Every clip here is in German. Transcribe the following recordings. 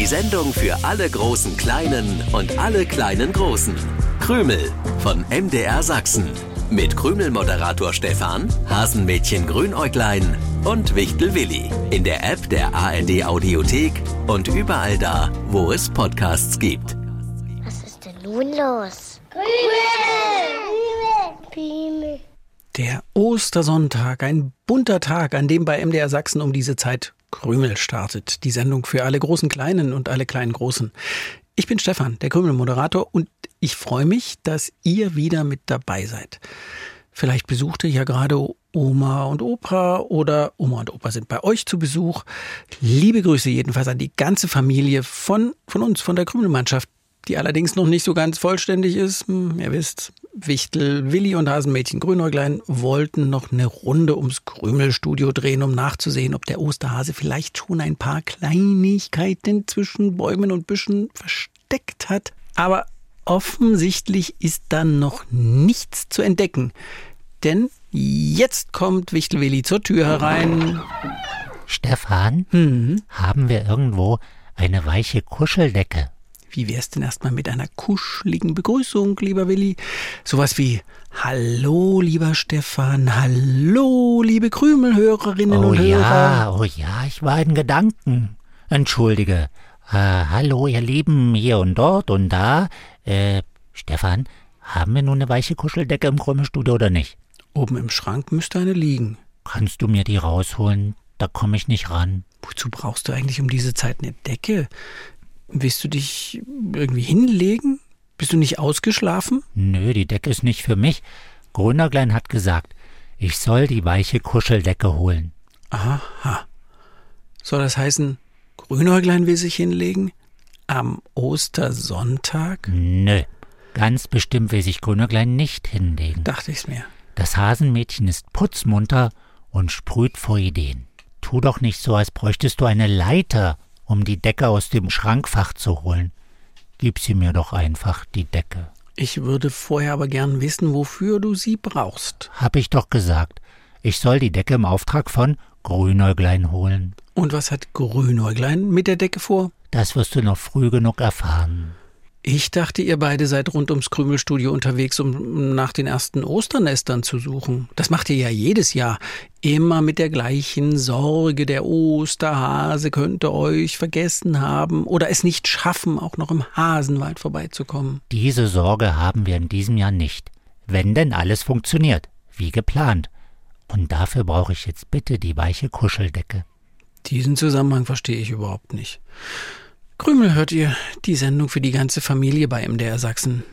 Die Sendung für alle großen Kleinen und alle kleinen Großen. Krümel von MDR Sachsen. Mit Krümel-Moderator Stefan, Hasenmädchen Grünäuglein und Wichtel Willi. In der App der ARD Audiothek und überall da, wo es Podcasts gibt. Was ist denn nun los? Krümel! Krümel! Der Ostersonntag, ein bunter Tag, an dem bei MDR Sachsen um diese Zeit Krümel startet. Die Sendung für alle großen Kleinen und alle kleinen Großen. Ich bin Stefan, der Krümel-Moderator, und ich freue mich, dass ihr wieder mit dabei seid. Vielleicht besucht ihr ja gerade Oma und Opa oder Oma und Opa sind bei euch zu Besuch. Liebe Grüße jedenfalls an die ganze Familie von, von uns, von der Krümelmannschaft, die allerdings noch nicht so ganz vollständig ist. Hm, ihr wisst, Wichtel, Willi und Hasenmädchen Grünäuglein wollten noch eine Runde ums Krümelstudio drehen, um nachzusehen, ob der Osterhase vielleicht schon ein paar Kleinigkeiten zwischen Bäumen und Büschen versteckt hat. Aber offensichtlich ist da noch nichts zu entdecken. Denn jetzt kommt Wichtel Willi zur Tür herein. Stefan, hm? haben wir irgendwo eine weiche Kuscheldecke? Wie wär's denn erstmal mit einer kuscheligen Begrüßung, lieber Willi? Sowas wie Hallo, lieber Stefan, hallo, liebe Krümelhörerinnen oh und ja, Hörer. Oh ja, ich war in Gedanken. Entschuldige. Äh, hallo, ihr Lieben, hier und dort und da. Äh, Stefan, haben wir nun eine weiche Kuscheldecke im Krümelstudio oder nicht? Oben im Schrank müsste eine liegen. Kannst du mir die rausholen? Da komme ich nicht ran. Wozu brauchst du eigentlich um diese Zeit eine Decke? Willst du dich irgendwie hinlegen? Bist du nicht ausgeschlafen? Nö, die Decke ist nicht für mich. Grünerglein hat gesagt, ich soll die weiche Kuscheldecke holen. Aha. Soll das heißen, Grünäuglein will sich hinlegen? Am Ostersonntag? Nö, ganz bestimmt will sich Grünäuglein nicht hinlegen. Dachte ich's mir. Das Hasenmädchen ist putzmunter und sprüht vor Ideen. Tu doch nicht so, als bräuchtest du eine Leiter, um die Decke aus dem Schrankfach zu holen. Gib sie mir doch einfach, die Decke. Ich würde vorher aber gern wissen, wofür du sie brauchst. Hab ich doch gesagt. Ich soll die Decke im Auftrag von Grünäuglein holen. Und was hat Grünäuglein mit der Decke vor? Das wirst du noch früh genug erfahren. Ich dachte, ihr beide seid rund ums Krümelstudio unterwegs, um nach den ersten Osternestern zu suchen. Das macht ihr ja jedes Jahr. Immer mit der gleichen Sorge, der Osterhase könnte euch vergessen haben oder es nicht schaffen, auch noch im Hasenwald vorbeizukommen. Diese Sorge haben wir in diesem Jahr nicht. Wenn denn alles funktioniert, wie geplant. Und dafür brauche ich jetzt bitte die weiche Kuscheldecke. Diesen Zusammenhang verstehe ich überhaupt nicht. Krümel hört ihr, die Sendung für die ganze Familie bei MDR Sachsen.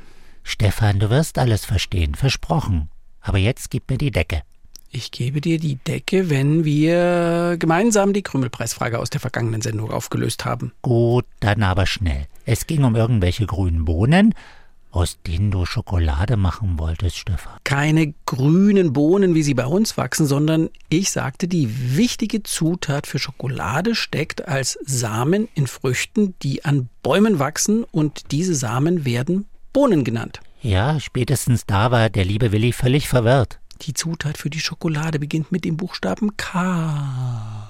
Stefan, du wirst alles verstehen, versprochen. Aber jetzt gib mir die Decke. Ich gebe dir die Decke, wenn wir gemeinsam die Krümelpreisfrage aus der vergangenen Sendung aufgelöst haben. Gut, dann aber schnell. Es ging um irgendwelche grünen Bohnen, aus denen du Schokolade machen wolltest, Stefan. Keine grünen Bohnen, wie sie bei uns wachsen, sondern ich sagte, die wichtige Zutat für Schokolade steckt als Samen in Früchten, die an Bäumen wachsen und diese Samen werden Bohnen genannt. Ja, spätestens da war der liebe Willi völlig verwirrt. Die Zutat für die Schokolade beginnt mit dem Buchstaben K.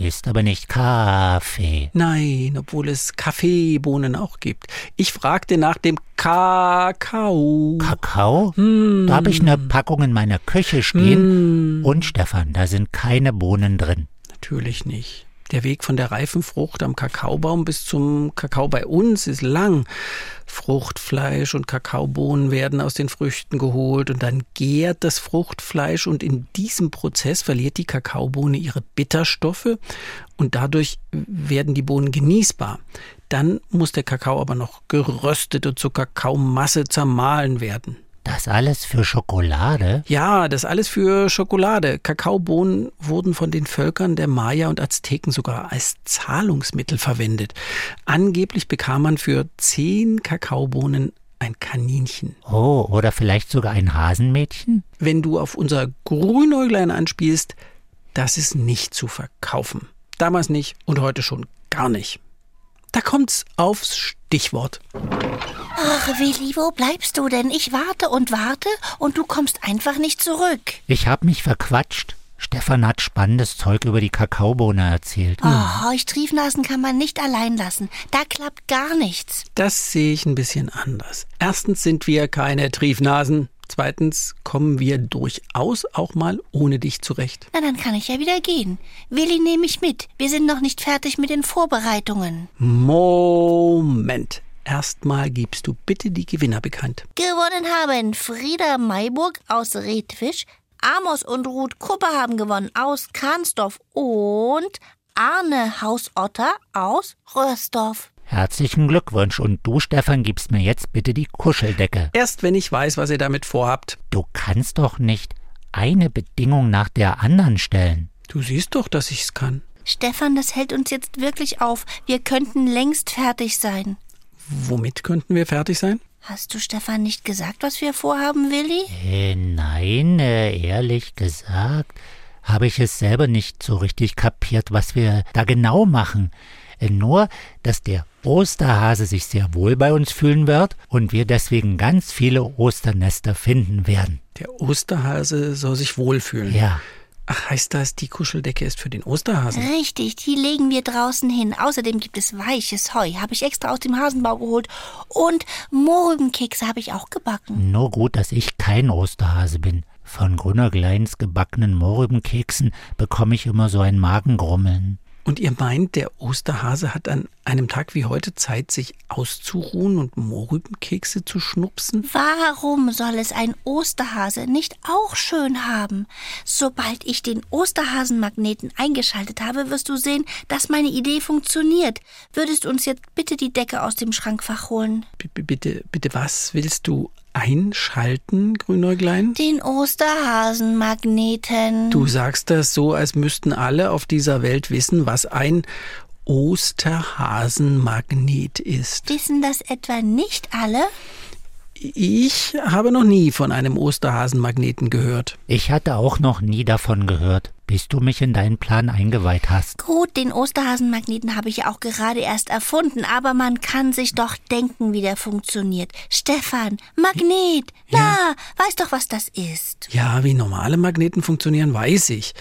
Ist aber nicht Kaffee. Nein, obwohl es Kaffeebohnen auch gibt. Ich fragte nach dem Kakao. Kakao? Hm. Da habe ich eine Packung in meiner Küche stehen. Hm. Und Stefan, da sind keine Bohnen drin. Natürlich nicht. Der Weg von der reifen Frucht am Kakaobaum bis zum Kakao bei uns ist lang. Fruchtfleisch und Kakaobohnen werden aus den Früchten geholt und dann gärt das Fruchtfleisch und in diesem Prozess verliert die Kakaobohne ihre Bitterstoffe und dadurch werden die Bohnen genießbar. Dann muss der Kakao aber noch geröstet und zur Kakaomasse zermahlen werden. Das alles für Schokolade? Ja, das alles für Schokolade. Kakaobohnen wurden von den Völkern der Maya und Azteken sogar als Zahlungsmittel verwendet. Angeblich bekam man für zehn Kakaobohnen ein Kaninchen. Oh, oder vielleicht sogar ein Hasenmädchen? Wenn du auf unser Grünäuglein anspielst, das ist nicht zu verkaufen. Damals nicht und heute schon gar nicht. Da kommt's aufs Stichwort. Ach, Willi, wo bleibst du denn? Ich warte und warte und du kommst einfach nicht zurück. Ich hab mich verquatscht. Stefan hat spannendes Zeug über die Kakaobohne erzählt. Oh, Heuchtriefnasen kann man nicht allein lassen. Da klappt gar nichts. Das sehe ich ein bisschen anders. Erstens sind wir keine Triefnasen. Zweitens kommen wir durchaus auch mal ohne dich zurecht. Na, dann kann ich ja wieder gehen. Willi nehme ich mit. Wir sind noch nicht fertig mit den Vorbereitungen. Moment. Erstmal gibst du bitte die Gewinner bekannt. Gewonnen haben Frieda Mayburg aus Redfisch, Amos und Ruth Kuppe haben gewonnen aus Kahnsdorf und Arne Hausotter aus Röhrsdorf. Herzlichen Glückwunsch und du, Stefan, gibst mir jetzt bitte die Kuscheldecke. Erst wenn ich weiß, was ihr damit vorhabt. Du kannst doch nicht eine Bedingung nach der anderen stellen. Du siehst doch, dass ich's kann. Stefan, das hält uns jetzt wirklich auf. Wir könnten längst fertig sein. Womit könnten wir fertig sein? Hast du Stefan nicht gesagt, was wir vorhaben, Willi? Äh, nein, äh, ehrlich gesagt, habe ich es selber nicht so richtig kapiert, was wir da genau machen. Äh, nur, dass der Osterhase sich sehr wohl bei uns fühlen wird und wir deswegen ganz viele Osternester finden werden. Der Osterhase soll sich wohlfühlen. Ja. Ach, heißt das, die Kuscheldecke ist für den Osterhasen? Richtig, die legen wir draußen hin. Außerdem gibt es weiches Heu, habe ich extra aus dem Hasenbau geholt. Und Mohrrübenkekse habe ich auch gebacken. Nur gut, dass ich kein Osterhase bin. Von Gunnar Gleins gebackenen Mohrrübenkeksen bekomme ich immer so ein Magengrummeln. Und ihr meint, der Osterhase hat an einem Tag wie heute Zeit, sich auszuruhen und Mohrrübenkekse zu schnupsen? Warum soll es ein Osterhase nicht auch schön haben? Sobald ich den Osterhasenmagneten eingeschaltet habe, wirst du sehen, dass meine Idee funktioniert. Würdest du uns jetzt bitte die Decke aus dem Schrankfach holen? B bitte, bitte, was willst du einschalten, Grünäuglein? Den Osterhasenmagneten. Du sagst das so, als müssten alle auf dieser Welt wissen, was ein Osterhasenmagnet ist. Wissen das etwa nicht alle? Ich habe noch nie von einem Osterhasenmagneten gehört. Ich hatte auch noch nie davon gehört, bis du mich in deinen Plan eingeweiht hast. Gut, den Osterhasenmagneten habe ich ja auch gerade erst erfunden, aber man kann sich doch denken, wie der funktioniert. Stefan, Magnet, na, weiß doch, was das ist. Ja, wie normale Magneten funktionieren, weiß ich.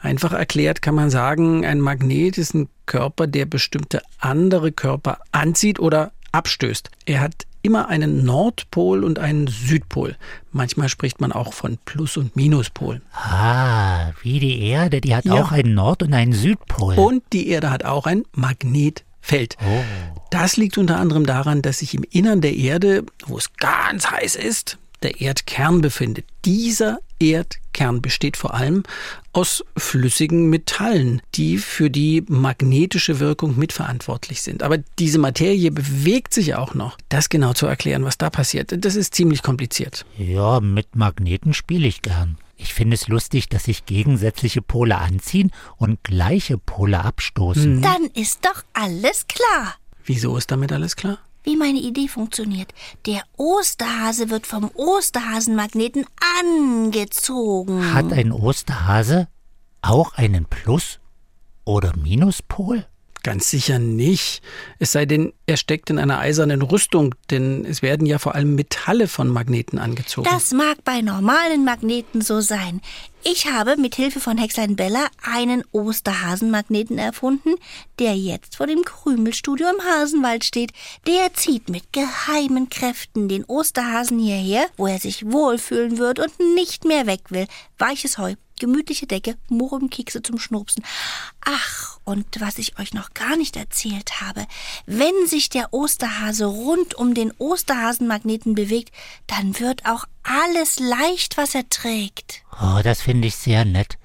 Einfach erklärt kann man sagen, ein Magnet ist ein Körper, der bestimmte andere Körper anzieht oder abstößt. Er hat immer einen Nordpol und einen Südpol. Manchmal spricht man auch von Plus- und Minuspol. Ah, wie die Erde, die hat Ja. auch einen Nord- und einen Südpol. Und die Erde hat auch ein Magnetfeld. Das liegt unter anderem daran, dass sich im Innern der Erde, wo es ganz heiß ist, der Erdkern befindet. Dieser Erdkern besteht vor allem aus flüssigen Metallen, die für die magnetische Wirkung mitverantwortlich sind. Aber diese Materie bewegt sich auch noch. Das genau zu erklären, was da passiert, das ist ziemlich kompliziert. Ja, mit Magneten spiele ich gern. Ich finde es lustig, dass sich gegensätzliche Pole anziehen und gleiche Pole abstoßen. Dann ist doch alles klar. Wieso ist damit alles klar? Wie meine Idee funktioniert. Der Osterhase wird vom Osterhasenmagneten angezogen. Hat ein Osterhase auch einen Plus- oder Minuspol? Ganz sicher nicht. Es sei denn, er steckt in einer eisernen Rüstung, denn es werden ja vor allem Metalle von Magneten angezogen. Das mag bei normalen Magneten so sein. Ich habe mit Hilfe von Hexlein Bella einen Osterhasenmagneten erfunden, der jetzt vor dem Krümelstudio im Hasenwald steht. Der zieht mit geheimen Kräften den Osterhasen hierher, wo er sich wohlfühlen wird und nicht mehr weg will. Weiches Heu, gemütliche Decke, Mohrenkekse zum Schnurpsen. Ach, und was ich euch noch gar nicht erzählt habe, wenn sich der Osterhase rund um den Osterhasenmagneten bewegt, dann wird auch alles leicht, was er trägt. Oh, das finde ich sehr nett.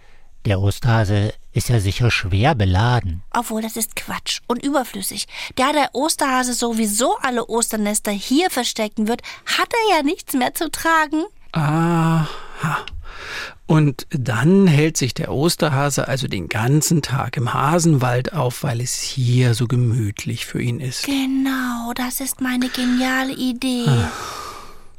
Der Osterhase ist ja sicher schwer beladen. Obwohl, das ist Quatsch und überflüssig. Da der Osterhase sowieso alle Osternester hier verstecken wird, hat er ja nichts mehr zu tragen. Aha. Und dann hält sich der Osterhase also den ganzen Tag im Hasenwald auf, weil es hier so gemütlich für ihn ist. Genau, das ist meine geniale Idee.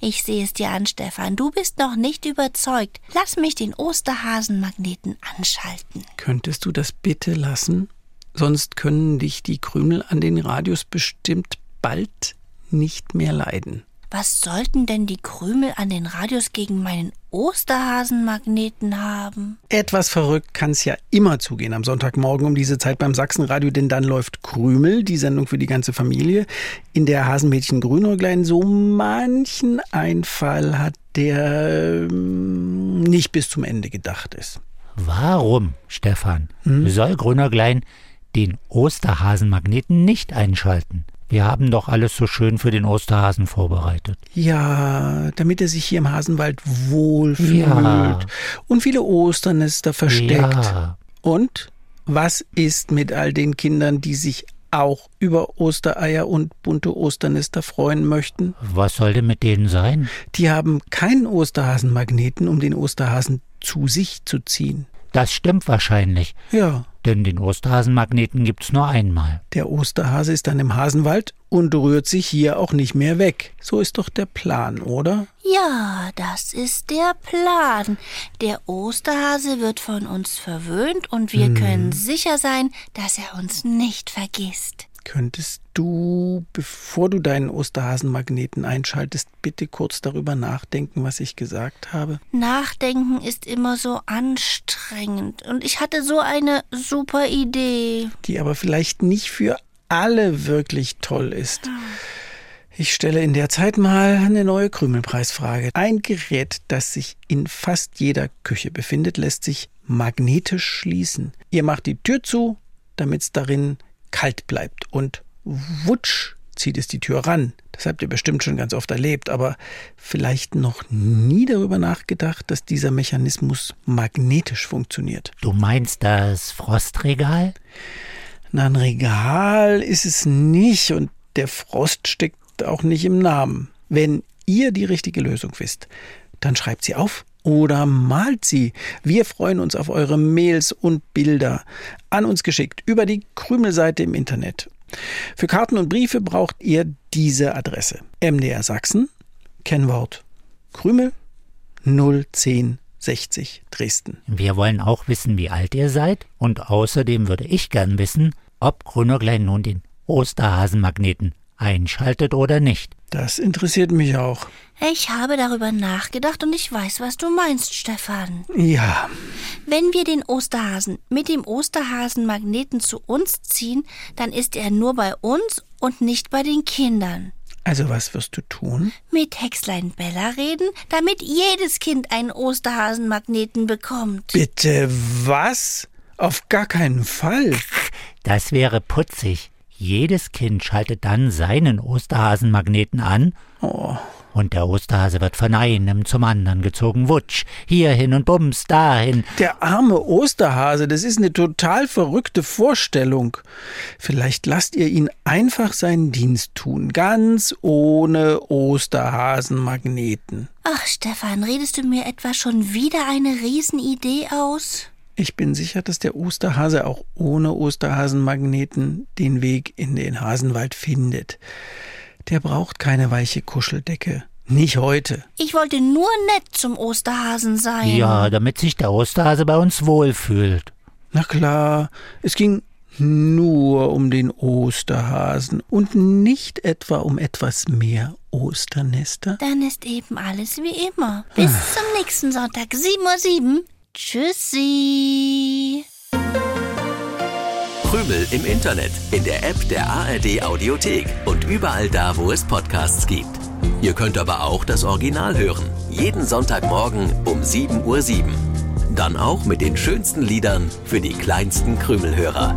Ich sehe es dir an, Stefan. Du bist noch nicht überzeugt. Lass mich den Osterhasenmagneten anschalten. Könntest du das bitte lassen? Sonst können dich die Krümel an den Radios bestimmt bald nicht mehr leiden. Was sollten denn die Krümel an den Radios gegen meinen Osterhasenmagneten haben? Etwas verrückt kann es ja immer zugehen am Sonntagmorgen um diese Zeit beim Sachsenradio, denn dann läuft Krümel, die Sendung für die ganze Familie, in der Hasenmädchen Grünäuglein so manchen Einfall hat, der ähm, nicht bis zum Ende gedacht ist. Warum, Stefan, soll Grünäuglein den Osterhasenmagneten nicht einschalten? Wir haben doch alles so schön für den Osterhasen vorbereitet. Ja, damit er sich hier im Hasenwald wohlfühlt Ja. und viele Osternester versteckt. Ja, Und was ist mit all den Kindern, die sich auch über Ostereier und bunte Osternester freuen möchten? was soll denn mit denen sein? Die haben keinen Osterhasenmagneten, um den Osterhasen zu sich zu ziehen. Das stimmt wahrscheinlich, Ja, denn den Osterhasenmagneten gibt's nur einmal. der Osterhase ist dann im Hasenwald und rührt sich hier auch nicht mehr weg. So ist doch der Plan, oder? Ja, das ist der Plan. Der Osterhase wird von uns verwöhnt und wir können sicher sein, dass er uns nicht vergisst. Könntest du, bevor du deinen Osterhasenmagneten einschaltest, bitte kurz darüber nachdenken, was ich gesagt habe? Nachdenken ist immer so anstrengend und ich hatte so eine super Idee. die aber vielleicht nicht für alle wirklich toll ist. Ich stelle in der Zeit mal eine neue Krümelpreisfrage. Ein Gerät, das sich in fast jeder Küche befindet, lässt sich magnetisch schließen. Ihr macht die Tür zu, damit es darin kalt bleibt und wutsch zieht es die Tür ran. Das habt ihr bestimmt schon ganz oft erlebt, aber vielleicht noch nie darüber nachgedacht, dass dieser Mechanismus magnetisch funktioniert. Du meinst das Frostregal? Na, ein Regal ist es nicht und der Frost steckt auch nicht im Namen. Wenn ihr die richtige Lösung wisst, dann schreibt sie auf oder malt sie. Wir freuen uns auf eure Mails und Bilder an uns geschickt über die Krümelseite im Internet. Für Karten und Briefe braucht ihr diese Adresse. MDR Sachsen, Kennwort Krümel 01060 Dresden. Wir wollen auch wissen, wie alt ihr seid. Und außerdem würde ich gern wissen, ob Grünäuglein nun den Osterhasenmagneten einschaltet oder nicht. Das interessiert mich auch. Ich habe darüber nachgedacht und ich weiß, was du meinst, Stefan. Ja, Wenn wir den Osterhasen mit dem Osterhasenmagneten zu uns ziehen, dann ist er nur bei uns und nicht bei den Kindern. also was wirst du tun? Mit Hexlein Bella reden, damit jedes Kind einen Osterhasenmagneten bekommt. Bitte was? Auf gar keinen Fall. Das wäre putzig. Jedes Kind schaltet dann seinen Osterhasenmagneten an Oh, und der Osterhase wird von einem zum anderen gezogen. Wutsch, hierhin und bums, dahin. der arme Osterhase, das ist eine total verrückte Vorstellung. Vielleicht lasst ihr ihn einfach seinen Dienst tun, ganz ohne Osterhasenmagneten. Ach, Stefan, redest du mir etwa schon wieder eine Riesenidee aus? Ich bin sicher, dass der Osterhase auch ohne Osterhasenmagneten den Weg in den Hasenwald findet. Der braucht keine weiche Kuscheldecke. Nicht heute. Ich wollte nur nett zum Osterhasen sein. Ja, damit sich der Osterhase bei uns wohlfühlt. Na klar, es ging nur um den Osterhasen und nicht etwa um etwas mehr Osternester. Dann ist eben alles wie immer. Bis zum nächsten Sonntag, 7.07 Uhr. Tschüssi. Krümel im Internet, in der App der ARD Audiothek und überall da, wo es Podcasts gibt. Ihr könnt aber auch das Original hören. Jeden Sonntagmorgen um 7.07 Uhr. Dann auch mit den schönsten Liedern für die kleinsten Krümelhörer.